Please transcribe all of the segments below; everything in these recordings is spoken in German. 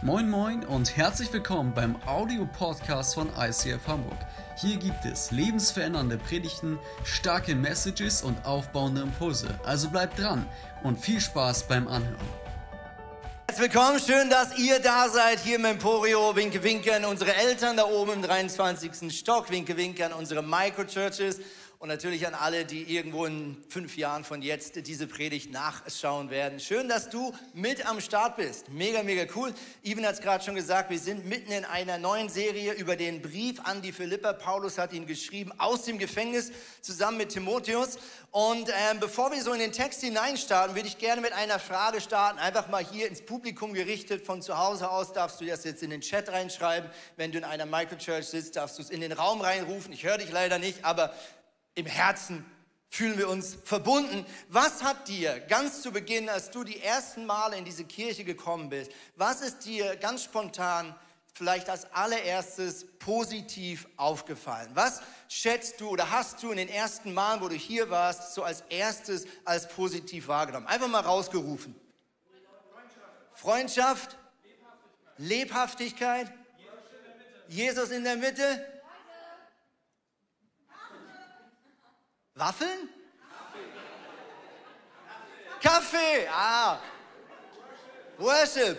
Moin Moin und herzlich willkommen beim Audio-Podcast von ICF Hamburg. Hier gibt es lebensverändernde Predigten, starke Messages und aufbauende Impulse. Also bleibt dran und viel Spaß beim Anhören. Herzlich willkommen, schön, dass ihr da seid hier im Emporio. Winke, winke an unsere Eltern da oben im 23. Stock. Winke, winke an unsere Microchurches und natürlich an alle, die irgendwo in fünf Jahren von jetzt diese Predigt nachschauen werden. Schön, dass du mit am Start bist. Mega, mega cool. Ivan hat es gerade schon gesagt, wir sind mitten in einer neuen Serie über den Brief an die Philipper. Paulus hat ihn geschrieben aus dem Gefängnis zusammen mit Timotheus. Und ähm, bevor wir so in den Text hineinstarten, würde ich gerne mit einer Frage starten. Einfach mal hier ins Publikum gerichtet. Von zu Hause aus darfst du das jetzt in den Chat reinschreiben. Wenn du in einer Microchurch sitzt, darfst du es in den Raum reinrufen. Ich höre dich leider nicht, aber im Herzen fühlen wir uns verbunden. Was hat dir ganz zu Beginn, als du die ersten Male in diese Kirche gekommen bist, was ist dir ganz spontan vielleicht als allererstes positiv aufgefallen? Was schätzt du oder hast du in den ersten Malen, wo du hier warst, so als erstes als positiv wahrgenommen? Einfach mal rausgerufen. Freundschaft, Lebhaftigkeit, Jesus in der Mitte. Waffeln? Kaffee. Ah. Worship.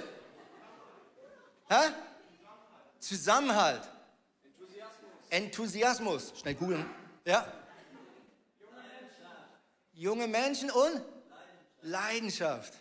Hä? Zusammenhalt. Enthusiasmus. Schnell googeln. Ja. Junge Menschen und Leidenschaft.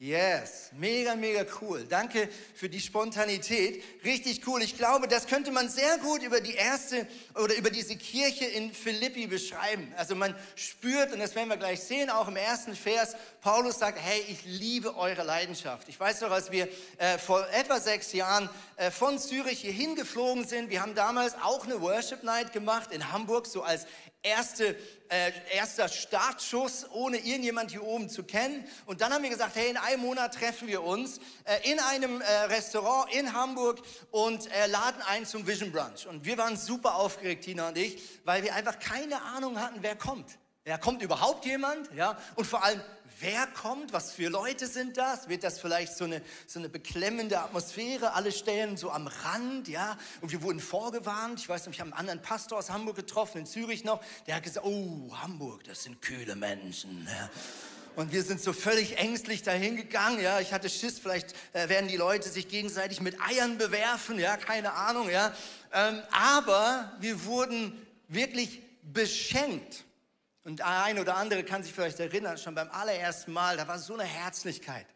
Yes, mega, mega cool. Danke für die Spontanität. Richtig cool. Ich glaube, das könnte man sehr gut über die erste oder über diese Kirche in Philippi beschreiben. Also man spürt, und das werden wir gleich sehen, auch im ersten Vers, Paulus sagt, hey, ich liebe eure Leidenschaft. Ich weiß noch, als wir äh, vor etwa sechs Jahren äh, von Zürich hier hingeflogen sind, wir haben damals auch eine Worship Night gemacht in Hamburg, so als erste, äh, erster Startschuss, ohne irgendjemand hier oben zu kennen. Und dann haben wir gesagt, hey, in einem Monat treffen wir uns äh, in einem äh, Restaurant in Hamburg und äh, laden ein zum Vision Brunch. Und wir waren super aufgeregt, Tina und ich, weil wir einfach keine Ahnung hatten, wer kommt. Ja, kommt überhaupt jemand? Ja, und vor allem, wer kommt? Was für Leute sind das? Wird das vielleicht so eine, so eine beklemmende Atmosphäre? Alle stehen so am Rand, ja? Und wir wurden vorgewarnt. Ich weiß nicht, ich habe einen anderen Pastor aus Hamburg getroffen, in Zürich noch. Der hat gesagt, oh, Hamburg, das sind kühle Menschen. Ja. Und wir sind so völlig ängstlich dahin gegangen. Ja, ich hatte Schiss, vielleicht äh, werden die Leute sich gegenseitig mit Eiern bewerfen. Ja, keine Ahnung. Ja, ähm, aber wir wurden wirklich beschenkt und ein oder andere kann sich vielleicht erinnern, schon beim allerersten Mal, da war so eine Herzlichkeit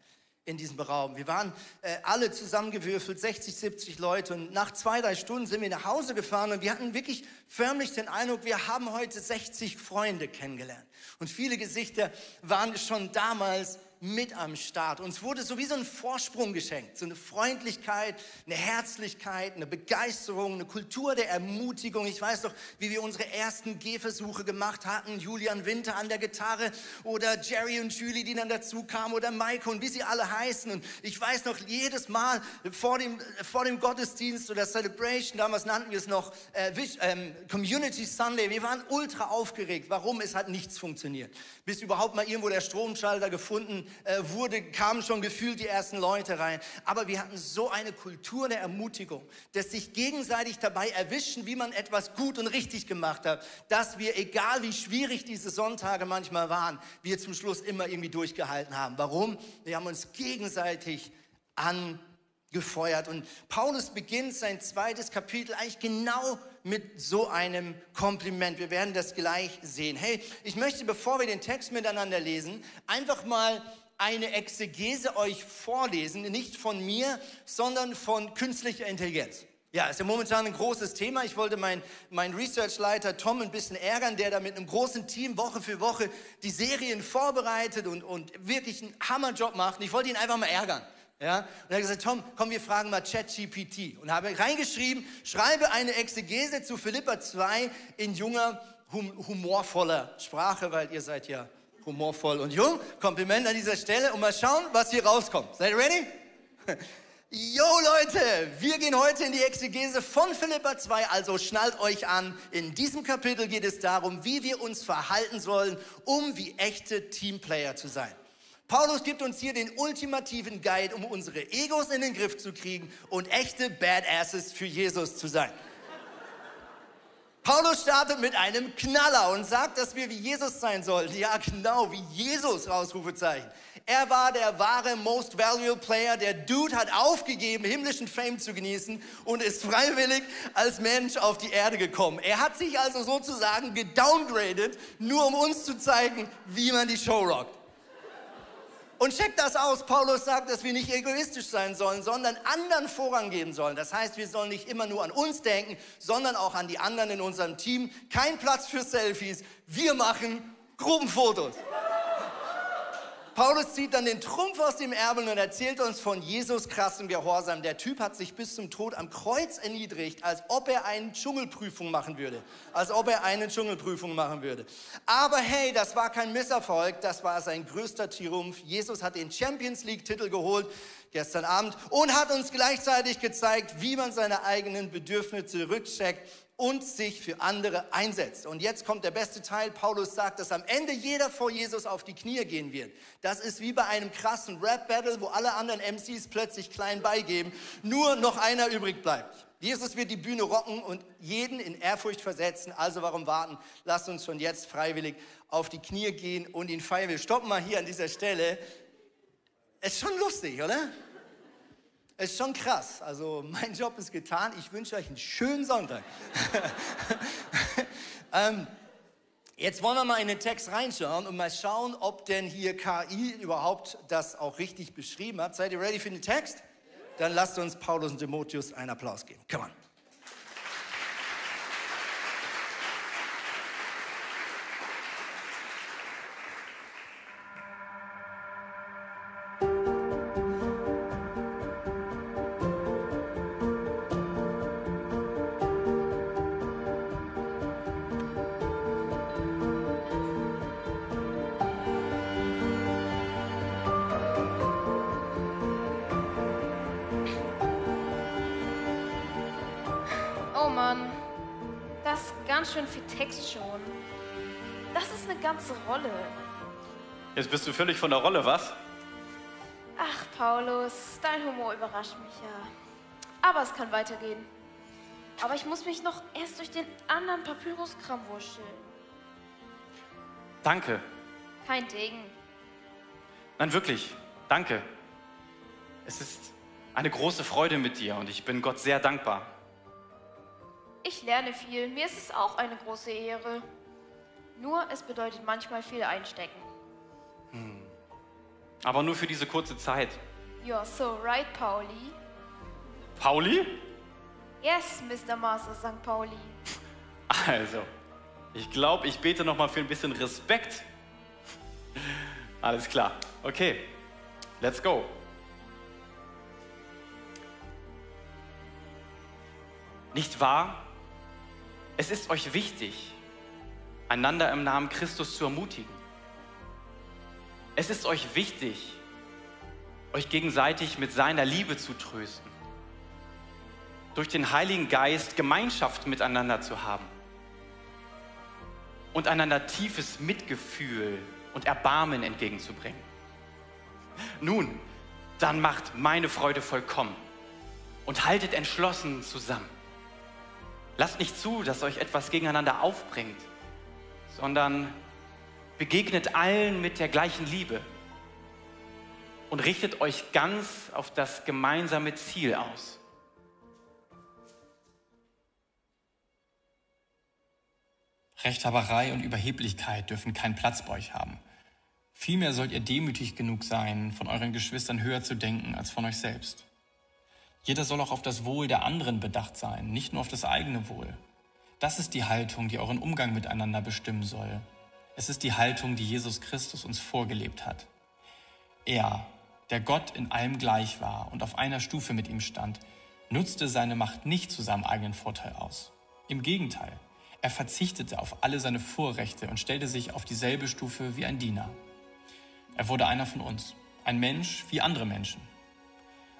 in diesem Raum. Wir waren äh, alle zusammengewürfelt, 60, 70 Leute. Und nach zwei, drei Stunden sind wir nach Hause gefahren und wir hatten wirklich förmlich den Eindruck, wir haben heute 60 Freunde kennengelernt. Und viele Gesichter waren schon damals mit am Start. Uns wurde sowieso ein Vorsprung geschenkt, so eine Freundlichkeit, eine Herzlichkeit, eine Begeisterung, eine Kultur der Ermutigung. Ich weiß doch, wie wir unsere ersten Gehversuche gemacht hatten. Julian Winter an der Gitarre oder Jerry und Julie, die dann dazu kamen oder Maike und wie sie alle heißen. Und ich weiß noch, jedes Mal vor dem, vor dem Gottesdienst oder Celebration, damals nannten wir es noch äh, ähm, Community Sunday, wir waren ultra aufgeregt. Warum? Es hat nichts funktioniert. Bis überhaupt mal irgendwo der Stromschalter gefunden äh, wurde, kamen schon gefühlt die ersten Leute rein. Aber wir hatten so eine Kultur der Ermutigung, dass sich gegenseitig dabei erwischen, wie man etwas gut und richtig gemacht hat, dass wir, egal wie schwierig diese Sonntage manchmal waren, wir zum Schluss immer irgendwie durchgehalten haben. Warum? Wir haben uns gegenseitig angefeuert. Und Paulus beginnt sein zweites Kapitel eigentlich genau mit so einem Kompliment. Wir werden das gleich sehen. Hey, ich möchte, bevor wir den Text miteinander lesen, einfach mal eine Exegese euch vorlesen, nicht von mir, sondern von künstlicher Intelligenz. Ja, ist ja momentan ein großes Thema. Ich wollte meinen mein Researchleiter Tom ein bisschen ärgern, der da mit einem großen Team Woche für Woche die Serien vorbereitet und, und wirklich einen Hammerjob macht. Und ich wollte ihn einfach mal ärgern. Ja? Und er hat gesagt, Tom, komm, wir fragen mal ChatGPT. Und habe reingeschrieben, schreibe eine Exegese zu Philippa 2 in junger, hum humorvoller Sprache, weil ihr seid ja humorvoll und jung. Kompliment an dieser Stelle und mal schauen, was hier rauskommt. Seid ihr ready? Jo Leute, wir gehen heute in die Exegese von Philippa 2, also schnallt euch an. In diesem Kapitel geht es darum, wie wir uns verhalten sollen, um wie echte Teamplayer zu sein. Paulus gibt uns hier den ultimativen Guide, um unsere Egos in den Griff zu kriegen und echte Badasses für Jesus zu sein. Paulus startet mit einem Knaller und sagt, dass wir wie Jesus sein sollen. Ja, genau, wie Jesus, Ausrufezeichen. Er war der wahre Most Valuable Player. Der Dude hat aufgegeben, himmlischen Fame zu genießen und ist freiwillig als Mensch auf die Erde gekommen. Er hat sich also sozusagen gedowngraded, nur um uns zu zeigen, wie man die Show rockt. Und check das aus. Paulus sagt, dass wir nicht egoistisch sein sollen, sondern anderen Vorrang geben sollen. Das heißt, wir sollen nicht immer nur an uns denken, sondern auch an die anderen in unserem Team. Kein Platz für Selfies. Wir machen Gruppenfotos. Paulus zieht dann den Trumpf aus dem Ärmel und erzählt uns von Jesus krassem Gehorsam. Der Typ hat sich bis zum Tod am Kreuz erniedrigt, als ob er eine Dschungelprüfung machen würde. Als ob er eine Dschungelprüfung machen würde. Aber hey, das war kein Misserfolg, das war sein größter Triumph. Jesus hat den Champions League-Titel geholt gestern Abend und hat uns gleichzeitig gezeigt, wie man seine eigenen Bedürfnisse rückcheckt und sich für andere einsetzt. Und jetzt kommt der beste Teil. Paulus sagt, dass am Ende jeder vor Jesus auf die Knie gehen wird. Das ist wie bei einem krassen Rap-Battle, wo alle anderen MCs plötzlich klein beigeben, nur noch einer übrig bleibt. Jesus wird die Bühne rocken und jeden in Ehrfurcht versetzen. Also warum warten? Lasst uns schon jetzt freiwillig auf die Knie gehen und ihn feiern. Wir stoppen mal hier an dieser Stelle. Ist schon lustig, oder? Ist schon krass. Also mein Job ist getan. Ich wünsche euch einen schönen Sonntag. ähm, jetzt wollen wir mal in den Text reinschauen und mal schauen, ob denn hier KI überhaupt das auch richtig beschrieben hat. Seid ihr ready für den Text? Dann lasst uns Paulus und Timotheus einen Applaus geben. Come on. Ganz schön viel Text schon. Das ist eine ganze Rolle. Jetzt bist du völlig von der Rolle, was? Ach, Paulus, dein Humor überrascht mich ja. Aber es kann weitergehen. Aber ich muss mich noch erst durch den anderen Papyruskram wurschteln. Danke. Kein Ding. Nein, wirklich. Danke. Es ist eine große Freude mit dir und ich bin Gott sehr dankbar. Ich lerne viel. Mir ist es auch eine große Ehre. Nur es bedeutet manchmal viel einstecken. Hm. Aber nur für diese kurze Zeit. You're so right, Pauli. Pauli? Yes, Mr. Master St. Pauli. Also, ich glaube, ich bete noch mal für ein bisschen Respekt. Alles klar. Okay, let's go. Nicht wahr? Es ist euch wichtig, einander im Namen Christus zu ermutigen. Es ist euch wichtig, euch gegenseitig mit seiner Liebe zu trösten. Durch den Heiligen Geist Gemeinschaft miteinander zu haben. Und einander tiefes Mitgefühl und Erbarmen entgegenzubringen. Nun, dann macht meine Freude vollkommen und haltet entschlossen zusammen. Lasst nicht zu, dass euch etwas gegeneinander aufbringt, sondern begegnet allen mit der gleichen Liebe und richtet euch ganz auf das gemeinsame Ziel aus. Rechthaberei und Überheblichkeit dürfen keinen Platz bei euch haben. Vielmehr sollt ihr demütig genug sein, von euren Geschwistern höher zu denken als von euch selbst. Jeder soll auch auf das Wohl der anderen bedacht sein, nicht nur auf das eigene Wohl. Das ist die Haltung, die euren Umgang miteinander bestimmen soll. Es ist die Haltung, die Jesus Christus uns vorgelebt hat. Er, der Gott in allem gleich war und auf einer Stufe mit ihm stand, nutzte seine Macht nicht zu seinem eigenen Vorteil aus. Im Gegenteil, er verzichtete auf alle seine Vorrechte und stellte sich auf dieselbe Stufe wie ein Diener. Er wurde einer von uns, ein Mensch wie andere Menschen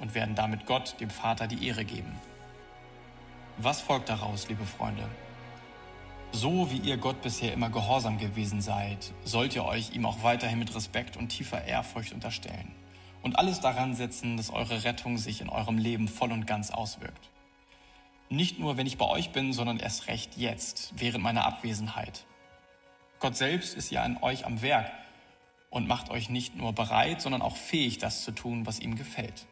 und werden damit Gott, dem Vater, die Ehre geben. Was folgt daraus, liebe Freunde? So wie ihr Gott bisher immer gehorsam gewesen seid, sollt ihr euch ihm auch weiterhin mit Respekt und tiefer Ehrfurcht unterstellen und alles daran setzen, dass eure Rettung sich in eurem Leben voll und ganz auswirkt. Nicht nur, wenn ich bei euch bin, sondern erst recht jetzt, während meiner Abwesenheit. Gott selbst ist ja an euch am Werk und macht euch nicht nur bereit, sondern auch fähig, das zu tun, was ihm gefällt.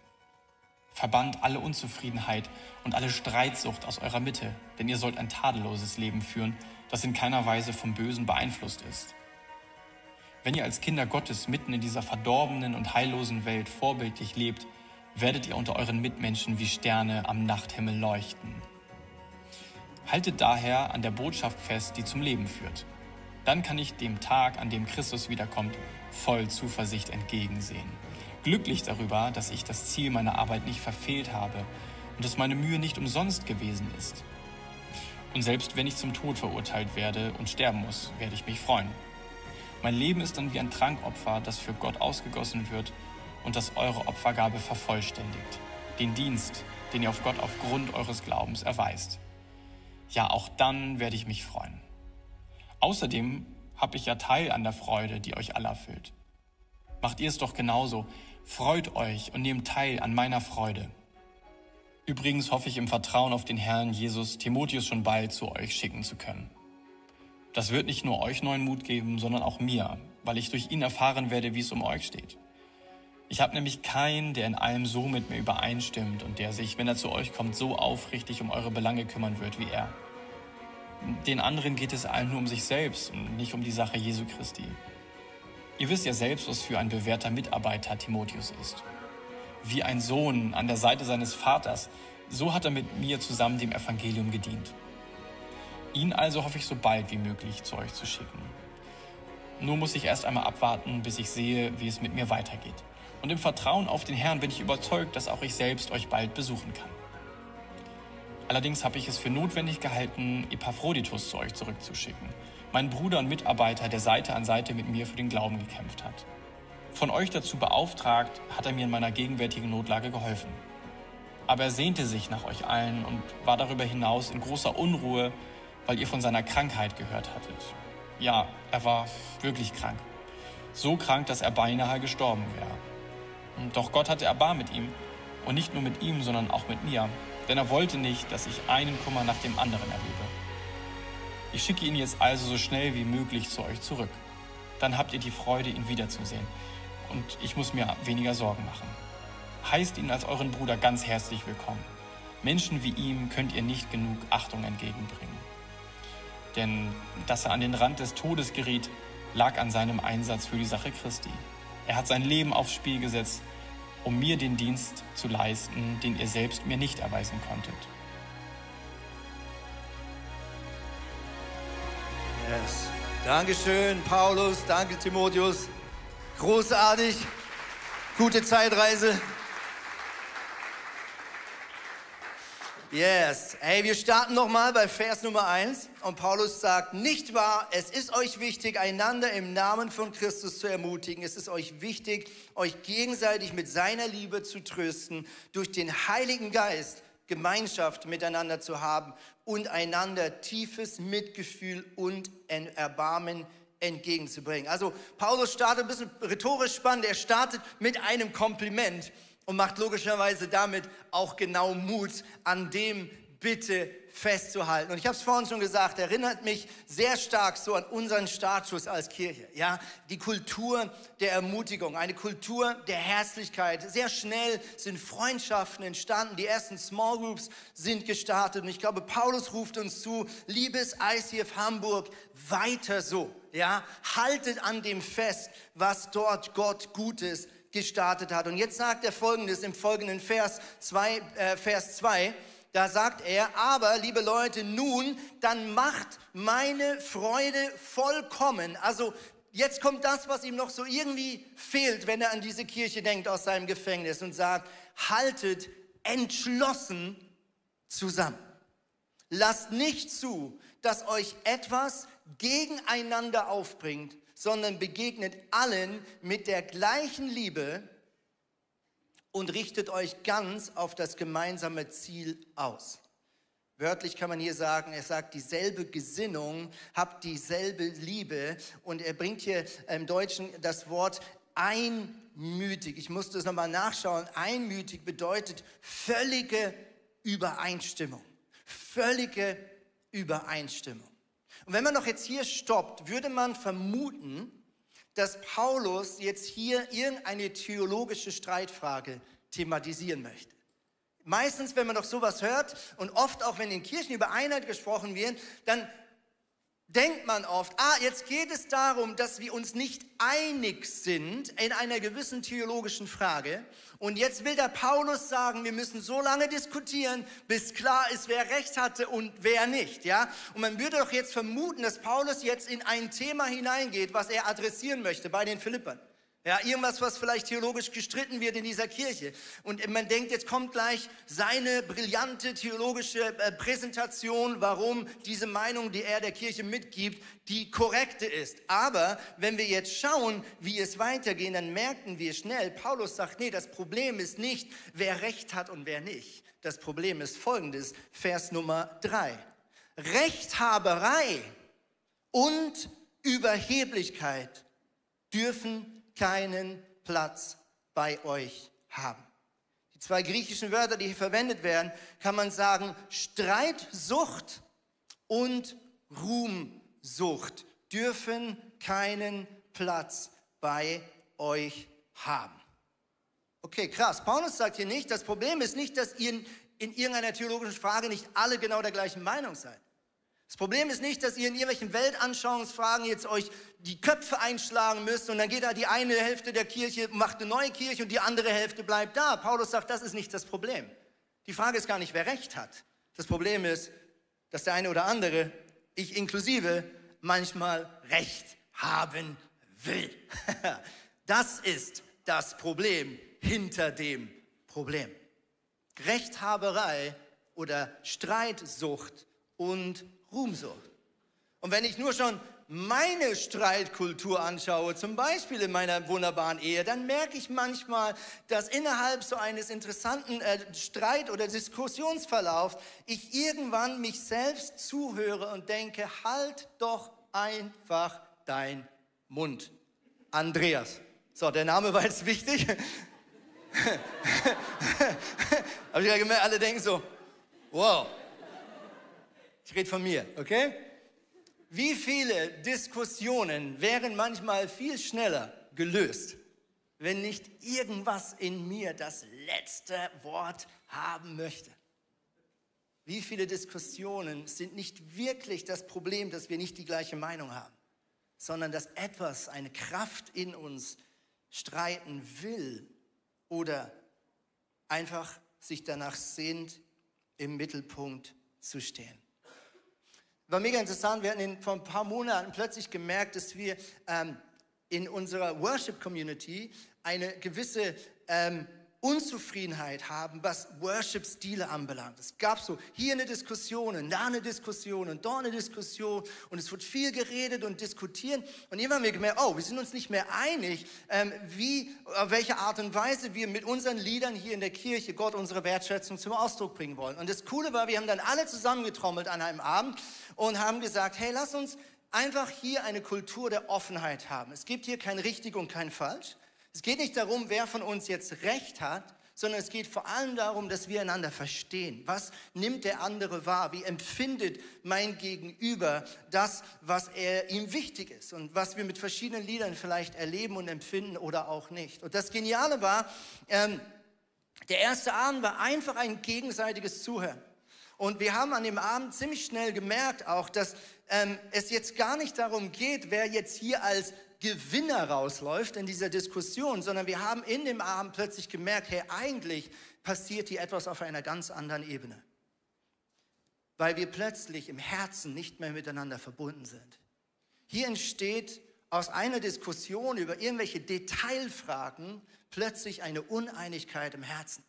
Verbannt alle Unzufriedenheit und alle Streitsucht aus eurer Mitte, denn ihr sollt ein tadelloses Leben führen, das in keiner Weise vom Bösen beeinflusst ist. Wenn ihr als Kinder Gottes mitten in dieser verdorbenen und heillosen Welt vorbildlich lebt, werdet ihr unter euren Mitmenschen wie Sterne am Nachthimmel leuchten. Haltet daher an der Botschaft fest, die zum Leben führt. Dann kann ich dem Tag, an dem Christus wiederkommt, voll Zuversicht entgegensehen glücklich darüber, dass ich das Ziel meiner Arbeit nicht verfehlt habe und dass meine Mühe nicht umsonst gewesen ist. Und selbst wenn ich zum Tod verurteilt werde und sterben muss, werde ich mich freuen. Mein Leben ist dann wie ein Trankopfer, das für Gott ausgegossen wird und das eure Opfergabe vervollständigt. Den Dienst, den ihr auf Gott aufgrund eures Glaubens erweist. Ja, auch dann werde ich mich freuen. Außerdem habe ich ja Teil an der Freude, die euch alle erfüllt. Macht ihr es doch genauso, Freut euch und nehmt teil an meiner Freude. Übrigens hoffe ich im Vertrauen auf den Herrn Jesus Timotheus schon bald zu euch schicken zu können. Das wird nicht nur euch neuen Mut geben, sondern auch mir, weil ich durch ihn erfahren werde, wie es um euch steht. Ich habe nämlich keinen, der in allem so mit mir übereinstimmt und der sich, wenn er zu euch kommt, so aufrichtig um eure Belange kümmern wird wie er. Den anderen geht es allen nur um sich selbst und nicht um die Sache Jesu Christi. Ihr wisst ja selbst, was für ein bewährter Mitarbeiter Timotheus ist. Wie ein Sohn an der Seite seines Vaters, so hat er mit mir zusammen dem Evangelium gedient. Ihn also hoffe ich so bald wie möglich zu euch zu schicken. Nur muss ich erst einmal abwarten, bis ich sehe, wie es mit mir weitergeht. Und im Vertrauen auf den Herrn bin ich überzeugt, dass auch ich selbst euch bald besuchen kann. Allerdings habe ich es für notwendig gehalten, Epaphroditus zu euch zurückzuschicken mein Bruder und Mitarbeiter, der Seite an Seite mit mir für den Glauben gekämpft hat. Von euch dazu beauftragt, hat er mir in meiner gegenwärtigen Notlage geholfen. Aber er sehnte sich nach euch allen und war darüber hinaus in großer Unruhe, weil ihr von seiner Krankheit gehört hattet. Ja, er war wirklich krank. So krank, dass er beinahe gestorben wäre. Doch Gott hatte Erbarm mit ihm. Und nicht nur mit ihm, sondern auch mit mir. Denn er wollte nicht, dass ich einen Kummer nach dem anderen erlebe. Ich schicke ihn jetzt also so schnell wie möglich zu euch zurück. Dann habt ihr die Freude, ihn wiederzusehen. Und ich muss mir weniger Sorgen machen. Heißt ihn als euren Bruder ganz herzlich willkommen. Menschen wie ihm könnt ihr nicht genug Achtung entgegenbringen. Denn dass er an den Rand des Todes geriet, lag an seinem Einsatz für die Sache Christi. Er hat sein Leben aufs Spiel gesetzt, um mir den Dienst zu leisten, den ihr selbst mir nicht erweisen konntet. Yes. Dankeschön, Paulus. Danke, Timotheus. Großartig. Gute Zeitreise. Yes. Hey, wir starten nochmal bei Vers Nummer 1. Und Paulus sagt, nicht wahr, es ist euch wichtig, einander im Namen von Christus zu ermutigen. Es ist euch wichtig, euch gegenseitig mit seiner Liebe zu trösten, durch den Heiligen Geist Gemeinschaft miteinander zu haben und einander tiefes Mitgefühl und Erbarmen entgegenzubringen. Also Paulus startet ein bisschen rhetorisch spannend. Er startet mit einem Kompliment und macht logischerweise damit auch genau Mut an dem bitte festzuhalten. Und ich habe es vorhin schon gesagt, erinnert mich sehr stark so an unseren Startschuss als Kirche. Ja, die Kultur der Ermutigung, eine Kultur der Herzlichkeit. Sehr schnell sind Freundschaften entstanden, die ersten Small Groups sind gestartet. Und ich glaube, Paulus ruft uns zu, liebes ICF Hamburg, weiter so. Ja, haltet an dem fest, was dort Gott Gutes gestartet hat. Und jetzt sagt er Folgendes im folgenden Vers 2, äh, Vers 2. Da sagt er, aber liebe Leute, nun, dann macht meine Freude vollkommen. Also jetzt kommt das, was ihm noch so irgendwie fehlt, wenn er an diese Kirche denkt aus seinem Gefängnis und sagt, haltet entschlossen zusammen. Lasst nicht zu, dass euch etwas gegeneinander aufbringt, sondern begegnet allen mit der gleichen Liebe und richtet euch ganz auf das gemeinsame Ziel aus. Wörtlich kann man hier sagen, er sagt dieselbe Gesinnung, habt dieselbe Liebe und er bringt hier im Deutschen das Wort einmütig. Ich musste es nochmal nachschauen. Einmütig bedeutet völlige Übereinstimmung. Völlige Übereinstimmung. Und wenn man noch jetzt hier stoppt, würde man vermuten, dass Paulus jetzt hier irgendeine theologische Streitfrage thematisieren möchte. Meistens, wenn man doch sowas hört und oft auch, wenn in Kirchen über Einheit gesprochen wird, dann denkt man oft, ah, jetzt geht es darum, dass wir uns nicht einig sind in einer gewissen theologischen Frage. Und jetzt will der Paulus sagen, wir müssen so lange diskutieren, bis klar ist, wer recht hatte und wer nicht, ja? Und man würde doch jetzt vermuten, dass Paulus jetzt in ein Thema hineingeht, was er adressieren möchte bei den Philippern. Ja, irgendwas, was vielleicht theologisch gestritten wird in dieser Kirche. Und man denkt, jetzt kommt gleich seine brillante theologische äh, Präsentation, warum diese Meinung, die er der Kirche mitgibt, die korrekte ist. Aber wenn wir jetzt schauen, wie es weitergeht, dann merken wir schnell, Paulus sagt, nee, das Problem ist nicht, wer Recht hat und wer nicht. Das Problem ist folgendes, Vers Nummer drei. Rechthaberei und Überheblichkeit dürfen keinen Platz bei euch haben. Die zwei griechischen Wörter, die hier verwendet werden, kann man sagen Streitsucht und Ruhmsucht dürfen keinen Platz bei euch haben. Okay, krass. Paulus sagt hier nicht, das Problem ist nicht, dass ihr in irgendeiner theologischen Frage nicht alle genau der gleichen Meinung seid. Das Problem ist nicht, dass ihr in irgendwelchen Weltanschauungsfragen jetzt euch die Köpfe einschlagen müsst und dann geht da die eine Hälfte der Kirche, macht eine neue Kirche und die andere Hälfte bleibt da. Paulus sagt, das ist nicht das Problem. Die Frage ist gar nicht, wer recht hat. Das Problem ist, dass der eine oder andere, ich inklusive, manchmal Recht haben will. Das ist das Problem hinter dem Problem. Rechthaberei oder Streitsucht und Ruhmsucht. Und wenn ich nur schon meine Streitkultur anschaue, zum Beispiel in meiner wunderbaren Ehe, dann merke ich manchmal, dass innerhalb so eines interessanten äh, Streit- oder Diskussionsverlaufs ich irgendwann mich selbst zuhöre und denke, halt doch einfach dein Mund. Andreas. So, der Name war jetzt wichtig. Habe ich gemerkt, alle denken so, wow, ich rede von mir, okay? Wie viele Diskussionen wären manchmal viel schneller gelöst, wenn nicht irgendwas in mir das letzte Wort haben möchte? Wie viele Diskussionen sind nicht wirklich das Problem, dass wir nicht die gleiche Meinung haben, sondern dass etwas, eine Kraft in uns streiten will oder einfach sich danach sehnt, im Mittelpunkt zu stehen. War mega interessant. Wir hatten vor ein paar Monaten plötzlich gemerkt, dass wir ähm, in unserer Worship-Community eine gewisse ähm, Unzufriedenheit haben, was Worship-Stile anbelangt. Es gab so hier eine Diskussion und da eine Diskussion und dort eine Diskussion und es wird viel geredet und diskutiert. Und irgendwann haben wir gemerkt, oh, wir sind uns nicht mehr einig, ähm, wie, auf welche Art und Weise wir mit unseren Liedern hier in der Kirche Gott unsere Wertschätzung zum Ausdruck bringen wollen. Und das Coole war, wir haben dann alle zusammengetrommelt an einem Abend und haben gesagt, hey, lass uns einfach hier eine Kultur der Offenheit haben. Es gibt hier kein richtig und kein falsch. Es geht nicht darum, wer von uns jetzt recht hat, sondern es geht vor allem darum, dass wir einander verstehen. Was nimmt der andere wahr? Wie empfindet mein Gegenüber das, was er ihm wichtig ist und was wir mit verschiedenen Liedern vielleicht erleben und empfinden oder auch nicht. Und das Geniale war, ähm, der erste Abend war einfach ein gegenseitiges Zuhören. Und wir haben an dem Abend ziemlich schnell gemerkt auch, dass ähm, es jetzt gar nicht darum geht, wer jetzt hier als Gewinner rausläuft in dieser Diskussion, sondern wir haben in dem Abend plötzlich gemerkt, hey, eigentlich passiert hier etwas auf einer ganz anderen Ebene. Weil wir plötzlich im Herzen nicht mehr miteinander verbunden sind. Hier entsteht aus einer Diskussion über irgendwelche Detailfragen plötzlich eine Uneinigkeit im Herzen.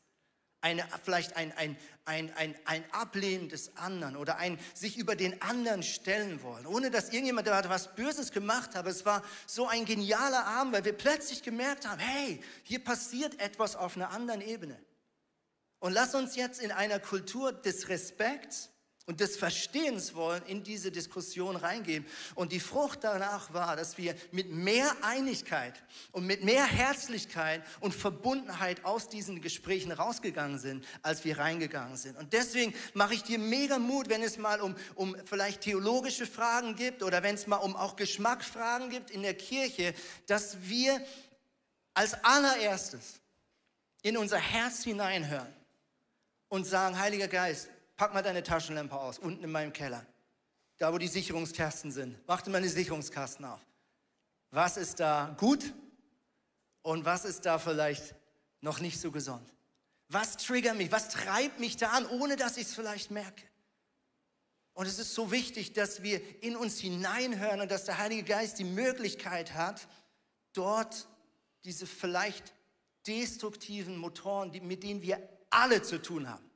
Eine, vielleicht ein, ein, ein, ein, ein Ablehnen des anderen oder ein sich über den anderen stellen wollen, ohne dass irgendjemand da was Böses gemacht hat. Es war so ein genialer Abend, weil wir plötzlich gemerkt haben, hey, hier passiert etwas auf einer anderen Ebene. Und lass uns jetzt in einer Kultur des Respekts und des Verstehens wollen in diese Diskussion reingehen. Und die Frucht danach war, dass wir mit mehr Einigkeit und mit mehr Herzlichkeit und Verbundenheit aus diesen Gesprächen rausgegangen sind, als wir reingegangen sind. Und deswegen mache ich dir mega Mut, wenn es mal um, um vielleicht theologische Fragen gibt oder wenn es mal um auch Geschmacksfragen gibt in der Kirche, dass wir als allererstes in unser Herz hineinhören und sagen, Heiliger Geist, pack mal deine Taschenlampe aus, unten in meinem Keller. Da, wo die Sicherungskasten sind. Mach dir mal die Sicherungskasten auf. Was ist da gut und was ist da vielleicht noch nicht so gesund? Was triggert mich? Was treibt mich da an, ohne dass ich es vielleicht merke? Und es ist so wichtig, dass wir in uns hineinhören und dass der Heilige Geist die Möglichkeit hat, dort diese vielleicht destruktiven Motoren, mit denen wir alle zu tun haben,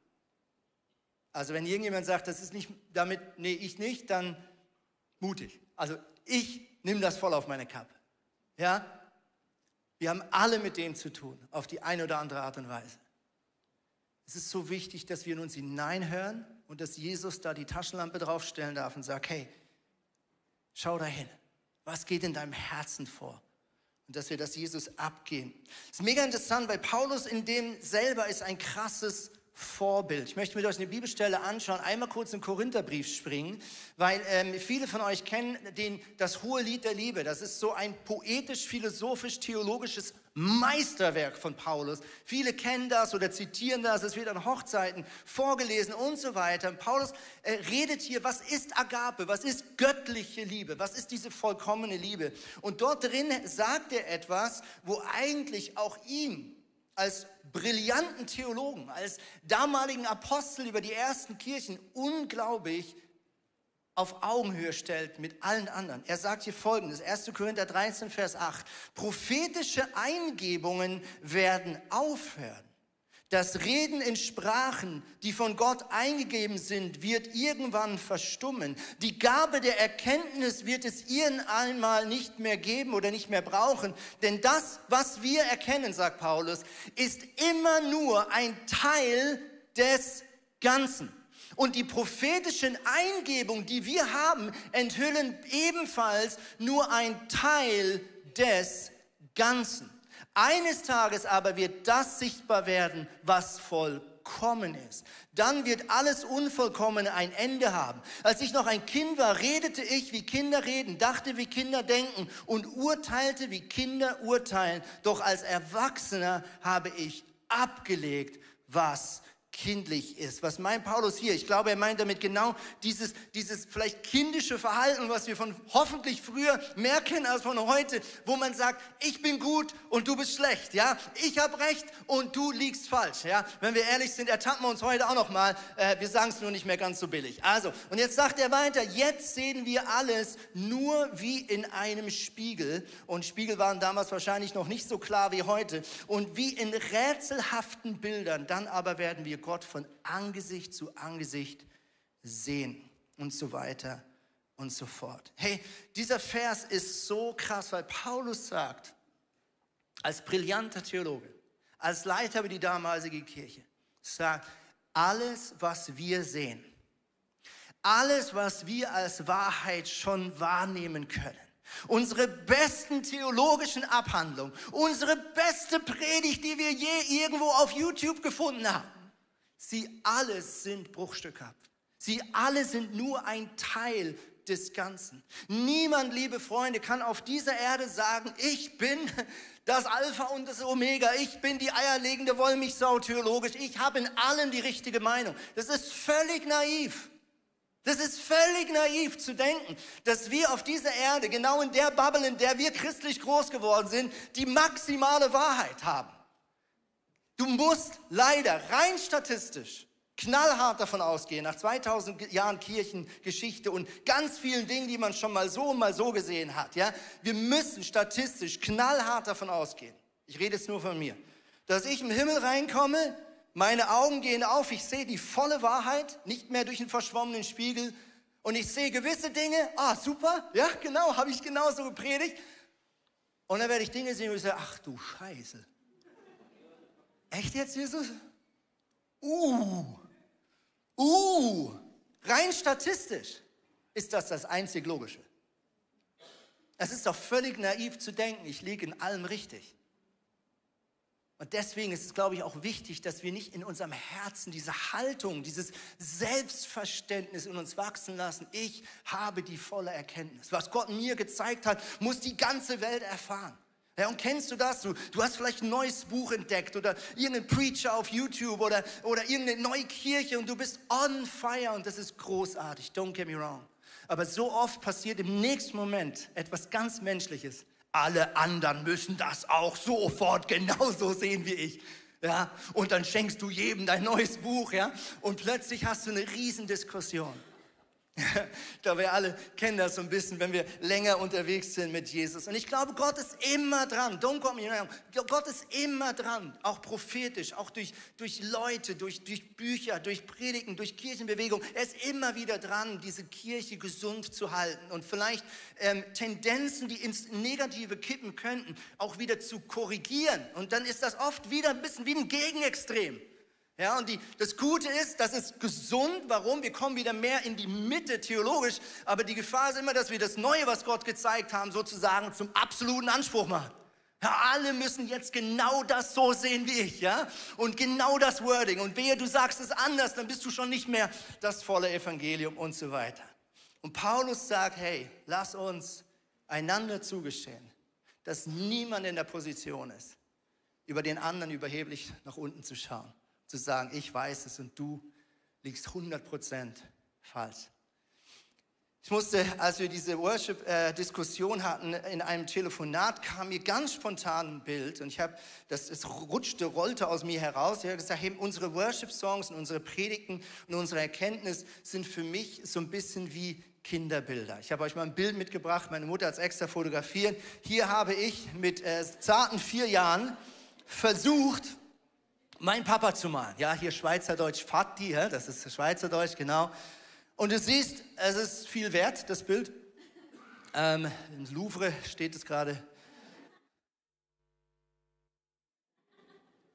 also wenn irgendjemand sagt, das ist nicht damit, nee, ich nicht, dann mutig. Also ich nehme das voll auf meine Kappe. Ja? Wir haben alle mit dem zu tun, auf die eine oder andere Art und Weise. Es ist so wichtig, dass wir in uns hineinhören und dass Jesus da die Taschenlampe draufstellen darf und sagt, hey, schau dahin. Was geht in deinem Herzen vor? Und dass wir das Jesus abgehen. Das ist mega interessant, weil Paulus in dem selber ist ein krasses Vorbild. Ich möchte mit euch eine Bibelstelle anschauen, einmal kurz im Korintherbrief springen, weil ähm, viele von euch kennen den, das hohe Lied der Liebe. Das ist so ein poetisch-philosophisch-theologisches Meisterwerk von Paulus. Viele kennen das oder zitieren das, es wird an Hochzeiten vorgelesen und so weiter. Und Paulus äh, redet hier, was ist Agape, was ist göttliche Liebe, was ist diese vollkommene Liebe. Und dort drin sagt er etwas, wo eigentlich auch ihm als brillanten Theologen, als damaligen Apostel über die ersten Kirchen unglaublich auf Augenhöhe stellt mit allen anderen. Er sagt hier folgendes, 1. Korinther 13, Vers 8, prophetische Eingebungen werden aufhören. Das Reden in Sprachen, die von Gott eingegeben sind, wird irgendwann verstummen. Die Gabe der Erkenntnis wird es ihren einmal nicht mehr geben oder nicht mehr brauchen. Denn das, was wir erkennen, sagt Paulus, ist immer nur ein Teil des Ganzen. Und die prophetischen Eingebungen, die wir haben, enthüllen ebenfalls nur ein Teil des Ganzen. Eines Tages aber wird das sichtbar werden, was vollkommen ist. Dann wird alles Unvollkommene ein Ende haben. Als ich noch ein Kind war, redete ich, wie Kinder reden, dachte, wie Kinder denken und urteilte, wie Kinder urteilen. Doch als Erwachsener habe ich abgelegt, was kindlich ist. Was meint Paulus hier? Ich glaube, er meint damit genau dieses, dieses vielleicht kindische Verhalten, was wir von hoffentlich früher mehr kennen als von heute, wo man sagt, ich bin gut und du bist schlecht, ja? Ich habe recht und du liegst falsch, ja? Wenn wir ehrlich sind, ertappen wir uns heute auch noch mal, äh, wir sagen es nur nicht mehr ganz so billig. Also, und jetzt sagt er weiter, jetzt sehen wir alles nur wie in einem Spiegel und Spiegel waren damals wahrscheinlich noch nicht so klar wie heute und wie in rätselhaften Bildern, dann aber werden wir von Angesicht zu Angesicht sehen und so weiter und so fort. Hey, dieser Vers ist so krass, weil Paulus sagt, als brillanter Theologe, als Leiter über die damalige Kirche, sagt, alles, was wir sehen, alles, was wir als Wahrheit schon wahrnehmen können, unsere besten theologischen Abhandlungen, unsere beste Predigt, die wir je irgendwo auf YouTube gefunden haben, Sie alle sind bruchstückhaft. Sie alle sind nur ein Teil des Ganzen. Niemand, liebe Freunde, kann auf dieser Erde sagen, ich bin das Alpha und das Omega, ich bin die eierlegende Wollmilchsau theologisch, ich habe in allem die richtige Meinung. Das ist völlig naiv. Das ist völlig naiv zu denken, dass wir auf dieser Erde, genau in der Bubble, in der wir christlich groß geworden sind, die maximale Wahrheit haben. Du musst leider rein statistisch knallhart davon ausgehen, nach 2000 Jahren Kirchengeschichte und ganz vielen Dingen, die man schon mal so und mal so gesehen hat, ja, wir müssen statistisch knallhart davon ausgehen. Ich rede jetzt nur von mir, dass ich im Himmel reinkomme, meine Augen gehen auf, ich sehe die volle Wahrheit, nicht mehr durch einen verschwommenen Spiegel und ich sehe gewisse Dinge, ah, super, ja, genau, habe ich genauso gepredigt. Und dann werde ich Dinge sehen und ich sage, ach du Scheiße. Echt jetzt, Jesus? Uh, uh, rein statistisch ist das das einzig Logische. Es ist doch völlig naiv zu denken, ich liege in allem richtig. Und deswegen ist es, glaube ich, auch wichtig, dass wir nicht in unserem Herzen diese Haltung, dieses Selbstverständnis in uns wachsen lassen. Ich habe die volle Erkenntnis. Was Gott mir gezeigt hat, muss die ganze Welt erfahren. Ja, und kennst du das? Du, du hast vielleicht ein neues Buch entdeckt oder irgendeinen Preacher auf YouTube oder, oder irgendeine neue Kirche und du bist on fire und das ist großartig. Don't get me wrong. Aber so oft passiert im nächsten Moment etwas ganz Menschliches alle anderen müssen das auch sofort genauso sehen wie ich. Ja, und dann schenkst du jedem dein neues Buch, ja, und plötzlich hast du eine Riesendiskussion. Ich glaube, wir alle kennen das so ein bisschen, wenn wir länger unterwegs sind mit Jesus. Und ich glaube, Gott ist immer dran. Don't call me wrong. Gott ist immer dran, auch prophetisch, auch durch, durch Leute, durch, durch Bücher, durch Predigen, durch Kirchenbewegung. Er ist immer wieder dran, diese Kirche gesund zu halten und vielleicht ähm, Tendenzen, die ins Negative kippen könnten, auch wieder zu korrigieren. Und dann ist das oft wieder ein bisschen wie ein Gegenextrem. Ja, und die, das Gute ist, das ist gesund. Warum? Wir kommen wieder mehr in die Mitte theologisch. Aber die Gefahr ist immer, dass wir das Neue, was Gott gezeigt haben, sozusagen zum absoluten Anspruch machen. Ja, alle müssen jetzt genau das so sehen wie ich, ja? Und genau das Wording. Und wehe, du sagst es anders, dann bist du schon nicht mehr das volle Evangelium und so weiter. Und Paulus sagt, hey, lass uns einander zugestehen, dass niemand in der Position ist, über den anderen überheblich nach unten zu schauen zu sagen, ich weiß es und du liegst 100% falsch. Ich musste, als wir diese Worship-Diskussion hatten, in einem Telefonat kam mir ganz spontan ein Bild und ich habe, das es rutschte, rollte aus mir heraus. Ich habe gesagt, hey, unsere Worship-Songs und unsere Predigten und unsere Erkenntnis sind für mich so ein bisschen wie Kinderbilder. Ich habe euch mal ein Bild mitgebracht, meine Mutter hat es extra fotografiert. Hier habe ich mit äh, zarten vier Jahren versucht, mein Papa zu malen. Ja, hier Schweizerdeutsch Fatti, ja, das ist Schweizerdeutsch, genau. Und du siehst, es ist viel wert, das Bild. Ähm, Im Louvre steht es gerade.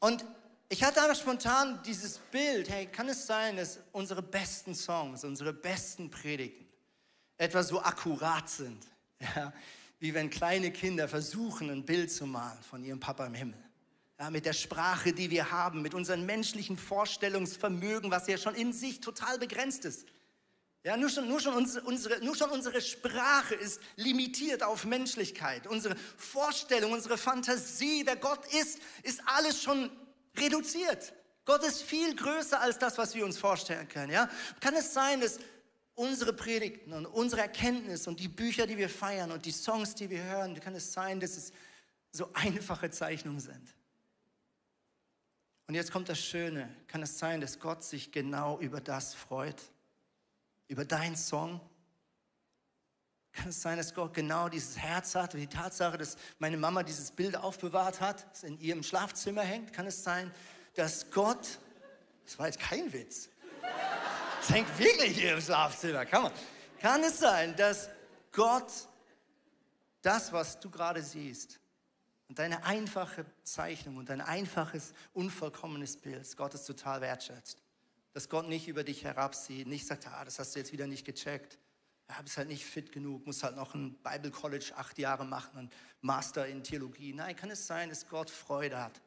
Und ich hatte aber spontan dieses Bild, hey, kann es sein, dass unsere besten Songs, unsere besten Predigten etwa so akkurat sind, ja, wie wenn kleine Kinder versuchen, ein Bild zu malen von ihrem Papa im Himmel ja, mit der Sprache, die wir haben, mit unserem menschlichen Vorstellungsvermögen, was ja schon in sich total begrenzt ist. Ja, nur schon, nur, schon unsere, nur schon unsere Sprache ist limitiert auf Menschlichkeit. Unsere Vorstellung, unsere Fantasie, wer Gott ist, ist alles schon reduziert. Gott ist viel größer als das, was wir uns vorstellen können. Ja? Kann es sein, dass unsere Predigten und unsere Erkenntnis und die Bücher, die wir feiern und die Songs, die wir hören, kann es sein, dass es so einfache Zeichnungen sind? Und jetzt kommt das Schöne. Kann es sein, dass Gott sich genau über das freut? Über deinen Song? Kann es sein, dass Gott genau dieses Herz hat und die Tatsache, dass meine Mama dieses Bild aufbewahrt hat, das in ihrem Schlafzimmer hängt? Kann es sein, dass Gott, das war jetzt kein Witz, das hängt wirklich hier im Schlafzimmer, kann man. Kann es sein, dass Gott das, was du gerade siehst, und deine einfache Zeichnung und dein einfaches, unvollkommenes Bild Gottes total wertschätzt. Dass Gott nicht über dich herabsieht, nicht sagt, ah, das hast du jetzt wieder nicht gecheckt. Ja, bist halt nicht fit genug, musst halt noch ein Bible College acht Jahre machen und Master in Theologie. Nein, kann es sein, dass Gott Freude hat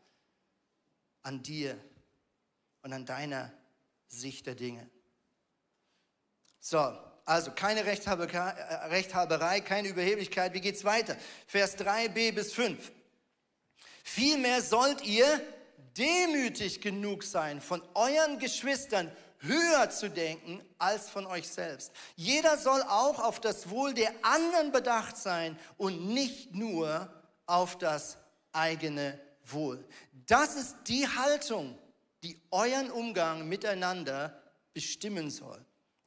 an dir und an deiner Sicht der Dinge. So, also keine Rechthaberei, keine Überheblichkeit. Wie geht's weiter? Vers 3b bis 5. Vielmehr sollt ihr demütig genug sein, von euren Geschwistern höher zu denken als von euch selbst. Jeder soll auch auf das Wohl der anderen bedacht sein und nicht nur auf das eigene Wohl. Das ist die Haltung, die euren Umgang miteinander bestimmen soll.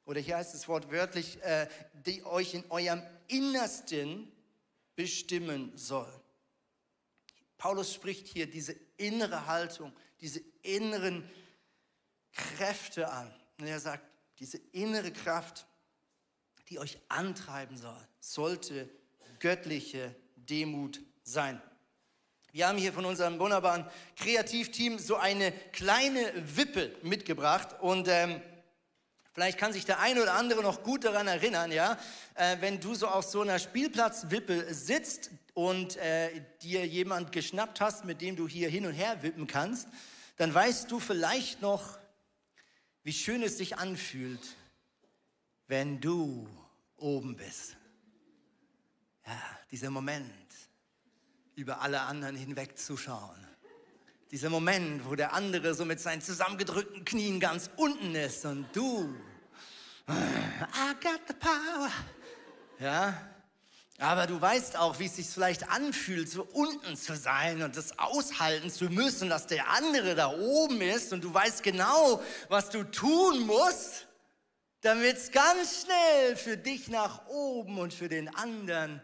Oder hier heißt es wortwörtlich, äh, die euch in eurem Innersten bestimmen soll. Paulus spricht hier diese innere Haltung, diese inneren Kräfte an. Und er sagt, diese innere Kraft, die euch antreiben soll, sollte göttliche Demut sein. Wir haben hier von unserem wunderbaren Kreativteam so eine kleine Wippe mitgebracht und ähm, vielleicht kann sich der eine oder andere noch gut daran erinnern, ja, äh, wenn du so auf so einer Spielplatzwippe sitzt und äh, dir jemand geschnappt hast, mit dem du hier hin und her wippen kannst, dann weißt du vielleicht noch, wie schön es sich anfühlt, wenn du oben bist. Ja, dieser Moment, über alle anderen hinwegzuschauen. Dieser Moment, wo der andere so mit seinen zusammengedrückten Knien ganz unten ist und du, I got the power. Ja, aber du weißt auch, wie es sich vielleicht anfühlt, so unten zu sein und das aushalten zu müssen, dass der andere da oben ist und du weißt genau, was du tun musst, damit es ganz schnell für dich nach oben und für den anderen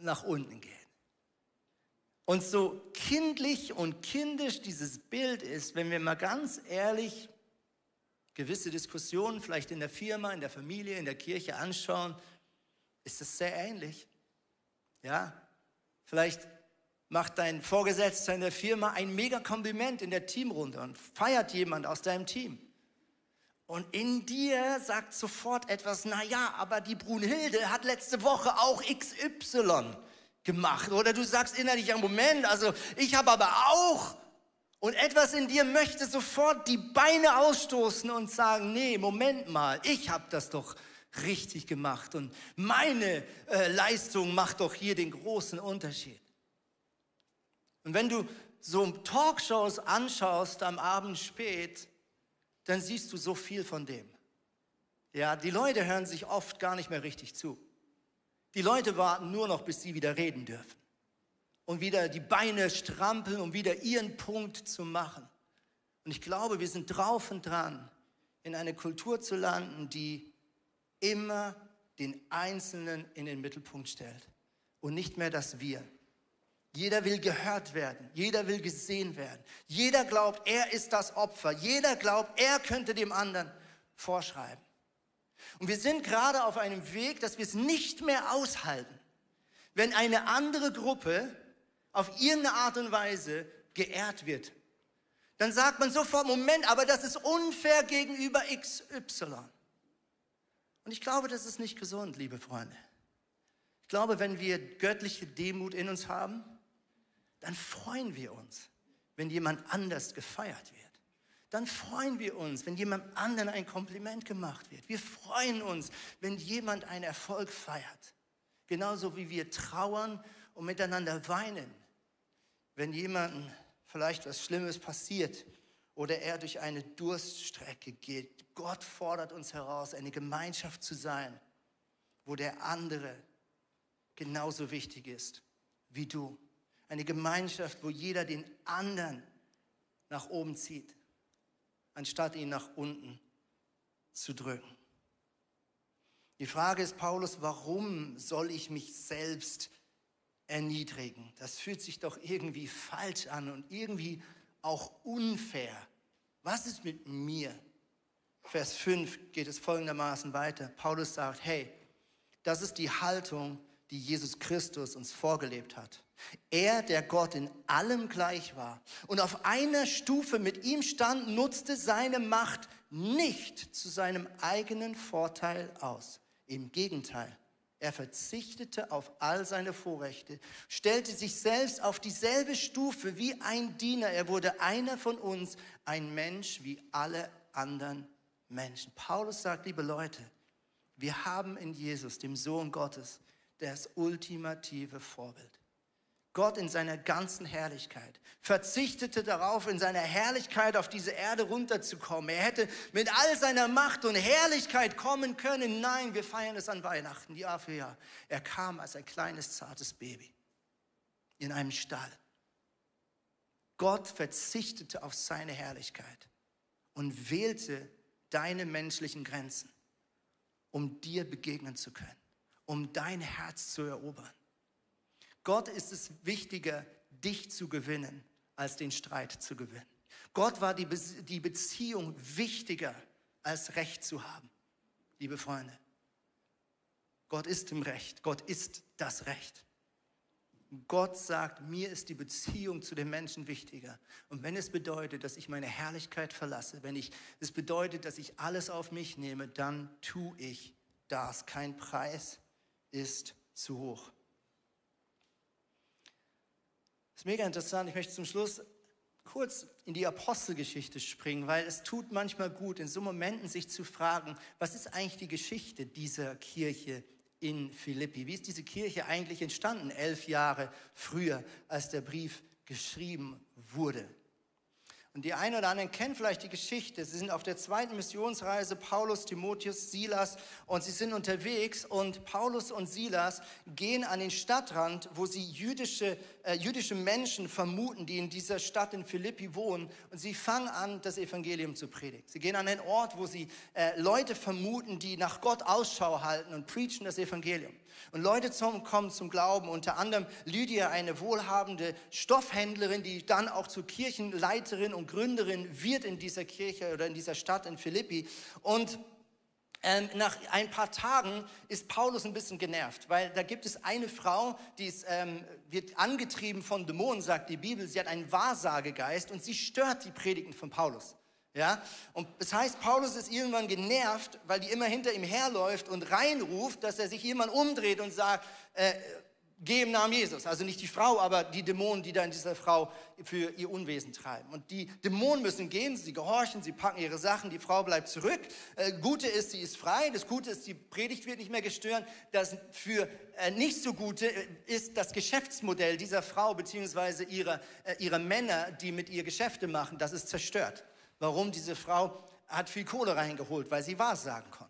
nach unten geht. Und so kindlich und kindisch dieses Bild ist, wenn wir mal ganz ehrlich gewisse Diskussionen vielleicht in der Firma, in der Familie, in der Kirche anschauen, ist es sehr ähnlich. Ja, vielleicht macht dein Vorgesetzter in der Firma ein mega Kompliment in der Teamrunde und feiert jemand aus deinem Team. Und in dir sagt sofort etwas, na ja, aber die Brunhilde hat letzte Woche auch XY gemacht. Oder du sagst innerlich, ja Moment, also ich habe aber auch. Und etwas in dir möchte sofort die Beine ausstoßen und sagen, nee, Moment mal, ich habe das doch richtig gemacht und meine äh, Leistung macht doch hier den großen Unterschied. Und wenn du so Talkshows anschaust am Abend spät, dann siehst du so viel von dem. Ja, die Leute hören sich oft gar nicht mehr richtig zu. Die Leute warten nur noch, bis sie wieder reden dürfen und wieder die Beine strampeln, um wieder ihren Punkt zu machen. Und ich glaube, wir sind drauf und dran, in eine Kultur zu landen, die immer den Einzelnen in den Mittelpunkt stellt und nicht mehr das Wir. Jeder will gehört werden, jeder will gesehen werden, jeder glaubt, er ist das Opfer, jeder glaubt, er könnte dem anderen vorschreiben. Und wir sind gerade auf einem Weg, dass wir es nicht mehr aushalten, wenn eine andere Gruppe auf irgendeine Art und Weise geehrt wird. Dann sagt man sofort, Moment, aber das ist unfair gegenüber XY. Und ich glaube, das ist nicht gesund, liebe Freunde. Ich glaube, wenn wir göttliche Demut in uns haben, dann freuen wir uns, wenn jemand anders gefeiert wird dann freuen wir uns, wenn jemand anderen ein Kompliment gemacht wird. Wir freuen uns, wenn jemand einen Erfolg feiert. Genauso wie wir trauern und miteinander weinen, wenn jemandem vielleicht was Schlimmes passiert oder er durch eine Durststrecke geht. Gott fordert uns heraus, eine Gemeinschaft zu sein, wo der andere genauso wichtig ist wie du. Eine Gemeinschaft, wo jeder den anderen nach oben zieht anstatt ihn nach unten zu drücken. Die Frage ist, Paulus, warum soll ich mich selbst erniedrigen? Das fühlt sich doch irgendwie falsch an und irgendwie auch unfair. Was ist mit mir? Vers 5 geht es folgendermaßen weiter. Paulus sagt, hey, das ist die Haltung, die Jesus Christus uns vorgelebt hat. Er, der Gott in allem gleich war und auf einer Stufe mit ihm stand, nutzte seine Macht nicht zu seinem eigenen Vorteil aus. Im Gegenteil, er verzichtete auf all seine Vorrechte, stellte sich selbst auf dieselbe Stufe wie ein Diener. Er wurde einer von uns, ein Mensch wie alle anderen Menschen. Paulus sagt, liebe Leute, wir haben in Jesus, dem Sohn Gottes, das ultimative Vorbild. Gott in seiner ganzen Herrlichkeit, verzichtete darauf, in seiner Herrlichkeit auf diese Erde runterzukommen. Er hätte mit all seiner Macht und Herrlichkeit kommen können. Nein, wir feiern es an Weihnachten, Jahr für Jahr. Er kam als ein kleines, zartes Baby in einem Stall. Gott verzichtete auf seine Herrlichkeit und wählte deine menschlichen Grenzen, um dir begegnen zu können, um dein Herz zu erobern. Gott ist es wichtiger, dich zu gewinnen, als den Streit zu gewinnen. Gott war die, Be die Beziehung wichtiger, als Recht zu haben, liebe Freunde. Gott ist im Recht, Gott ist das Recht. Gott sagt, mir ist die Beziehung zu den Menschen wichtiger. Und wenn es bedeutet, dass ich meine Herrlichkeit verlasse, wenn ich, es bedeutet, dass ich alles auf mich nehme, dann tue ich das. Kein Preis ist zu hoch. Das ist mega interessant. Ich möchte zum Schluss kurz in die Apostelgeschichte springen, weil es tut manchmal gut, in so Momenten sich zu fragen, was ist eigentlich die Geschichte dieser Kirche in Philippi. Wie ist diese Kirche eigentlich entstanden, elf Jahre früher, als der Brief geschrieben wurde? Und die einen oder anderen kennen vielleicht die Geschichte. Sie sind auf der zweiten Missionsreise, Paulus, Timotheus, Silas, und sie sind unterwegs und Paulus und Silas gehen an den Stadtrand, wo sie jüdische, äh, jüdische Menschen vermuten, die in dieser Stadt in Philippi wohnen, und sie fangen an, das Evangelium zu predigen. Sie gehen an einen Ort, wo sie äh, Leute vermuten, die nach Gott Ausschau halten und preachen das Evangelium. Und Leute zum, kommen zum Glauben, unter anderem Lydia, eine wohlhabende Stoffhändlerin, die dann auch zur Kirchenleiterin und Gründerin wird in dieser Kirche oder in dieser Stadt in Philippi. Und ähm, nach ein paar Tagen ist Paulus ein bisschen genervt, weil da gibt es eine Frau, die ist, ähm, wird angetrieben von Dämonen, sagt die Bibel. Sie hat einen Wahrsagegeist und sie stört die Predigten von Paulus. Ja? Und das heißt, Paulus ist irgendwann genervt, weil die immer hinter ihm herläuft und reinruft, dass er sich jemand umdreht und sagt, äh, geh im Namen Jesus. Also nicht die Frau, aber die Dämonen, die da in dieser Frau für ihr Unwesen treiben. Und die Dämonen müssen gehen, sie gehorchen, sie packen ihre Sachen, die Frau bleibt zurück. Äh, Gute ist, sie ist frei. Das Gute ist, die Predigt wird nicht mehr gestört. Das für äh, nicht so Gute äh, ist das Geschäftsmodell dieser Frau beziehungsweise ihrer, ihrer Männer, die mit ihr Geschäfte machen, das ist zerstört warum diese Frau hat viel Kohle reingeholt, weil sie Wahrsagen konnte.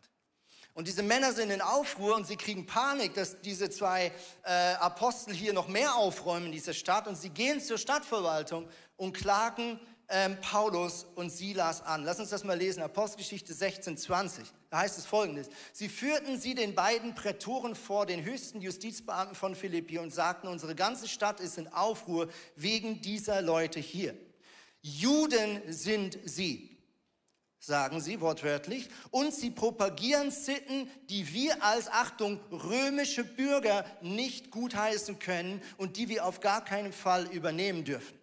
Und diese Männer sind in Aufruhr und sie kriegen Panik, dass diese zwei äh, Apostel hier noch mehr aufräumen in dieser Stadt. Und sie gehen zur Stadtverwaltung und klagen ähm, Paulus und Silas an. Lass uns das mal lesen, Apostelgeschichte 16, 20. Da heißt es folgendes. Sie führten sie den beiden Prätoren vor, den höchsten Justizbeamten von Philippi und sagten, unsere ganze Stadt ist in Aufruhr wegen dieser Leute hier. Juden sind sie, sagen sie wortwörtlich, und sie propagieren Sitten, die wir als Achtung römische Bürger nicht gutheißen können und die wir auf gar keinen Fall übernehmen dürfen.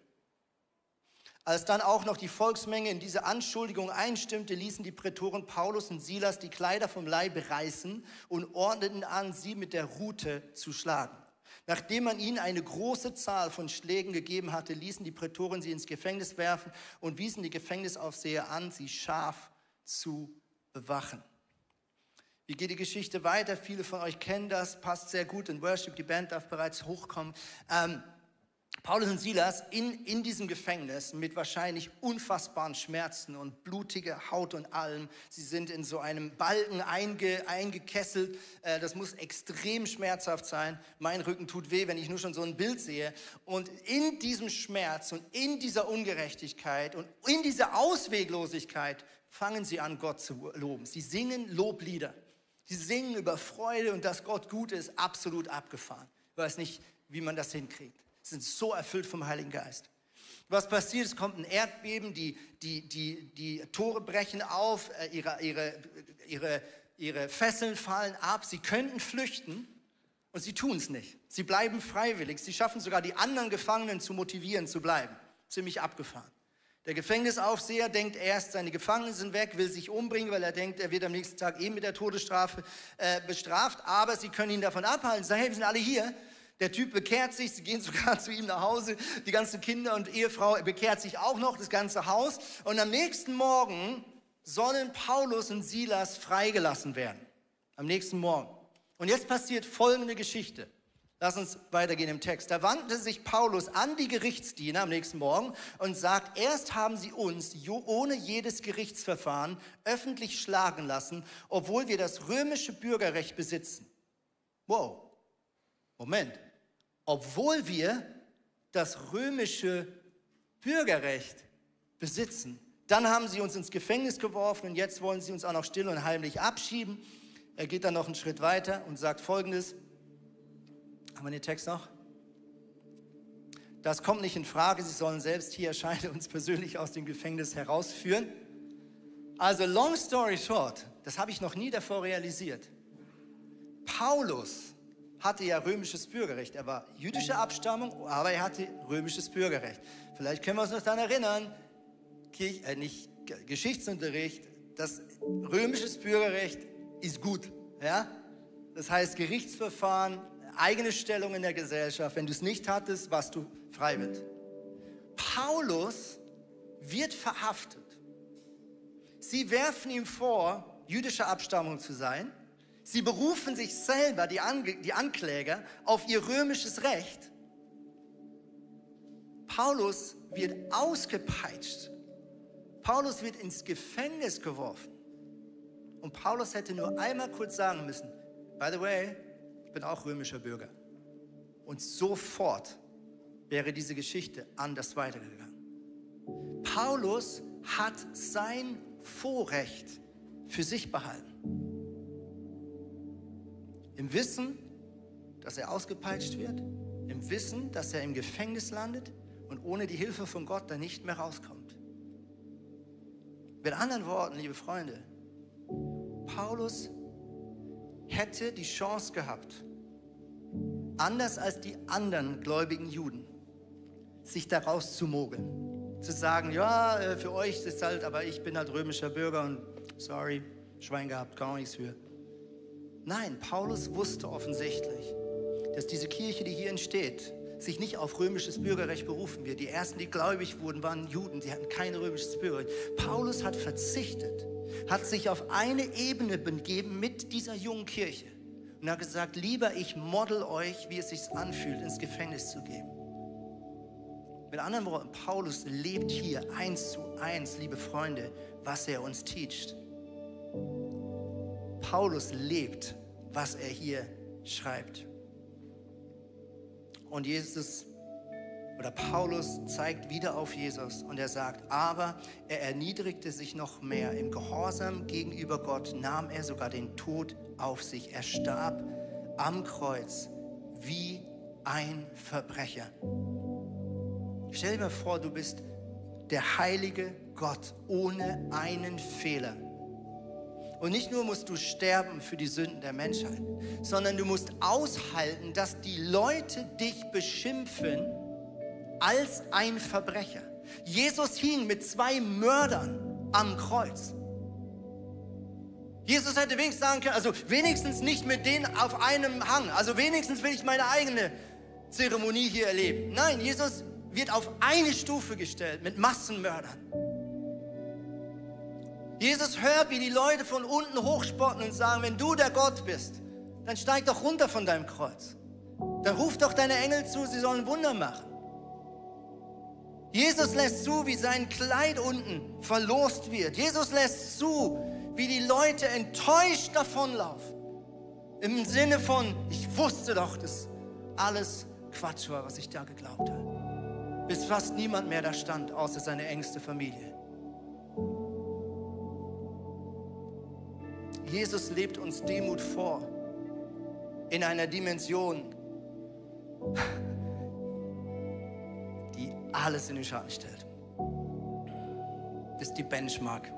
Als dann auch noch die Volksmenge in diese Anschuldigung einstimmte, ließen die Prätoren Paulus und Silas die Kleider vom Leibe reißen und ordneten an, sie mit der Rute zu schlagen. Nachdem man ihnen eine große Zahl von Schlägen gegeben hatte, ließen die Prätoren sie ins Gefängnis werfen und wiesen die Gefängnisaufseher an, sie scharf zu bewachen. Wie geht die Geschichte weiter? Viele von euch kennen das, passt sehr gut in Worship, die Band darf bereits hochkommen. Ähm, Paulus und Silas in, in diesem Gefängnis mit wahrscheinlich unfassbaren Schmerzen und blutiger Haut und allem. Sie sind in so einem Balken einge, eingekesselt. Äh, das muss extrem schmerzhaft sein. Mein Rücken tut weh, wenn ich nur schon so ein Bild sehe. Und in diesem Schmerz und in dieser Ungerechtigkeit und in dieser Ausweglosigkeit fangen sie an, Gott zu loben. Sie singen Loblieder. Sie singen über Freude und dass Gott gut ist, absolut abgefahren. Ich weiß nicht, wie man das hinkriegt sind so erfüllt vom Heiligen Geist. Was passiert? Es kommt ein Erdbeben, die, die, die, die Tore brechen auf, äh, ihre, ihre, ihre, ihre Fesseln fallen ab. Sie könnten flüchten und sie tun es nicht. Sie bleiben freiwillig. Sie schaffen sogar die anderen Gefangenen zu motivieren, zu bleiben. Ziemlich abgefahren. Der Gefängnisaufseher denkt erst, seine Gefangenen sind weg, will sich umbringen, weil er denkt, er wird am nächsten Tag eben mit der Todesstrafe äh, bestraft. Aber sie können ihn davon abhalten. Sagen, hey, wir sind alle hier. Der Typ bekehrt sich, sie gehen sogar zu ihm nach Hause, die ganzen Kinder und Ehefrau bekehrt sich auch noch, das ganze Haus. Und am nächsten Morgen sollen Paulus und Silas freigelassen werden. Am nächsten Morgen. Und jetzt passiert folgende Geschichte. Lass uns weitergehen im Text. Da wandte sich Paulus an die Gerichtsdiener am nächsten Morgen und sagt, erst haben sie uns ohne jedes Gerichtsverfahren öffentlich schlagen lassen, obwohl wir das römische Bürgerrecht besitzen. Wow. Moment obwohl wir das römische Bürgerrecht besitzen. Dann haben sie uns ins Gefängnis geworfen und jetzt wollen sie uns auch noch still und heimlich abschieben. Er geht dann noch einen Schritt weiter und sagt folgendes. Haben wir den Text noch? Das kommt nicht in Frage. Sie sollen selbst hier erscheinen, uns persönlich aus dem Gefängnis herausführen. Also, long story short, das habe ich noch nie davor realisiert. Paulus hatte ja römisches Bürgerrecht. Er war jüdischer Abstammung, aber er hatte römisches Bürgerrecht. Vielleicht können wir uns noch daran erinnern, Kirch, äh, nicht Geschichtsunterricht, das römisches Bürgerrecht ist gut. Ja? Das heißt Gerichtsverfahren, eigene Stellung in der Gesellschaft. Wenn du es nicht hattest, warst du freiwillig. Paulus wird verhaftet. Sie werfen ihm vor, jüdischer Abstammung zu sein. Sie berufen sich selber, die, Ange die Ankläger, auf ihr römisches Recht. Paulus wird ausgepeitscht. Paulus wird ins Gefängnis geworfen. Und Paulus hätte nur einmal kurz sagen müssen, by the way, ich bin auch römischer Bürger. Und sofort wäre diese Geschichte anders weitergegangen. Paulus hat sein Vorrecht für sich behalten. Im Wissen, dass er ausgepeitscht wird, im Wissen, dass er im Gefängnis landet und ohne die Hilfe von Gott dann nicht mehr rauskommt. Mit anderen Worten, liebe Freunde, Paulus hätte die Chance gehabt, anders als die anderen gläubigen Juden, sich daraus zu mogeln. Zu sagen, ja, äh, für euch ist es halt, aber ich bin halt römischer Bürger und sorry, Schwein gehabt, gar nichts für. Nein, Paulus wusste offensichtlich, dass diese Kirche, die hier entsteht, sich nicht auf römisches Bürgerrecht berufen wird. Die ersten, die gläubig wurden, waren Juden, sie hatten kein römisches Bürgerrecht. Paulus hat verzichtet, hat sich auf eine Ebene begeben mit dieser jungen Kirche und hat gesagt, lieber ich model euch, wie es sich anfühlt, ins Gefängnis zu gehen. Mit anderen Worten, Paulus lebt hier eins zu eins, liebe Freunde, was er uns teacht. Paulus lebt, was er hier schreibt. Und Jesus oder Paulus zeigt wieder auf Jesus und er sagt, aber er erniedrigte sich noch mehr. Im Gehorsam gegenüber Gott nahm er sogar den Tod auf sich. Er starb am Kreuz wie ein Verbrecher. Stell dir mal vor, du bist der heilige Gott ohne einen Fehler. Und nicht nur musst du sterben für die Sünden der Menschheit, sondern du musst aushalten, dass die Leute dich beschimpfen als ein Verbrecher. Jesus hing mit zwei Mördern am Kreuz. Jesus hätte wenigstens sagen können, also wenigstens nicht mit denen auf einem Hang, also wenigstens will ich meine eigene Zeremonie hier erleben. Nein, Jesus wird auf eine Stufe gestellt mit Massenmördern. Jesus hört, wie die Leute von unten hochspotten und sagen, wenn du der Gott bist, dann steig doch runter von deinem Kreuz. Dann ruf doch deine Engel zu, sie sollen Wunder machen. Jesus lässt zu, wie sein Kleid unten verlost wird. Jesus lässt zu, wie die Leute enttäuscht davonlaufen. Im Sinne von, ich wusste doch, dass alles Quatsch war, was ich da geglaubt habe. Bis fast niemand mehr da stand, außer seine engste Familie. Jesus lebt uns Demut vor in einer Dimension, die alles in den Schatten stellt. Das ist die Benchmark.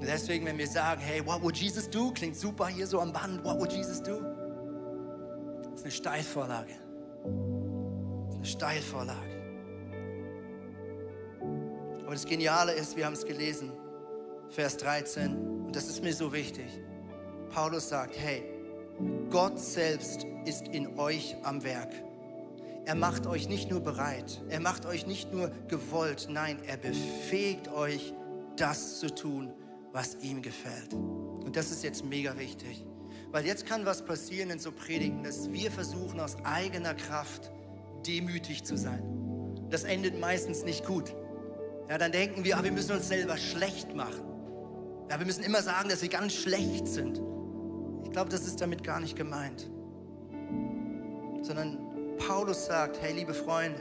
Deswegen, wenn wir sagen, hey, what would Jesus do? Klingt super hier so am Band. What would Jesus do? Das ist eine Steilvorlage. Das ist eine Steilvorlage. Aber das Geniale ist, wir haben es gelesen, Vers 13, und das ist mir so wichtig. Paulus sagt, hey, Gott selbst ist in euch am Werk. Er macht euch nicht nur bereit, er macht euch nicht nur gewollt, nein, er befähigt euch, das zu tun, was ihm gefällt. Und das ist jetzt mega wichtig, weil jetzt kann was passieren in so Predigten, dass wir versuchen aus eigener Kraft demütig zu sein. Das endet meistens nicht gut. Ja, dann denken wir, ah, wir müssen uns selber schlecht machen. Ja, wir müssen immer sagen, dass wir ganz schlecht sind. Ich glaube, das ist damit gar nicht gemeint. Sondern Paulus sagt, hey liebe Freunde,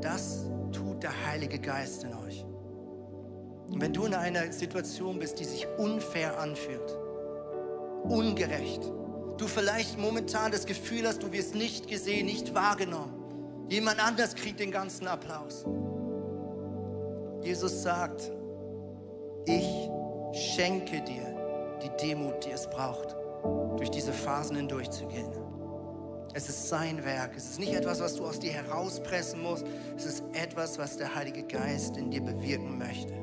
Das tut der Heilige Geist in euch. Und wenn du in einer Situation bist, die sich unfair anfühlt, ungerecht, du vielleicht momentan das Gefühl hast, du wirst nicht gesehen, nicht wahrgenommen, jemand anders kriegt den ganzen Applaus. Jesus sagt, ich schenke dir die Demut, die es braucht, durch diese Phasen hindurchzugehen. Es ist sein Werk. Es ist nicht etwas, was du aus dir herauspressen musst. Es ist etwas, was der Heilige Geist in dir bewirken möchte.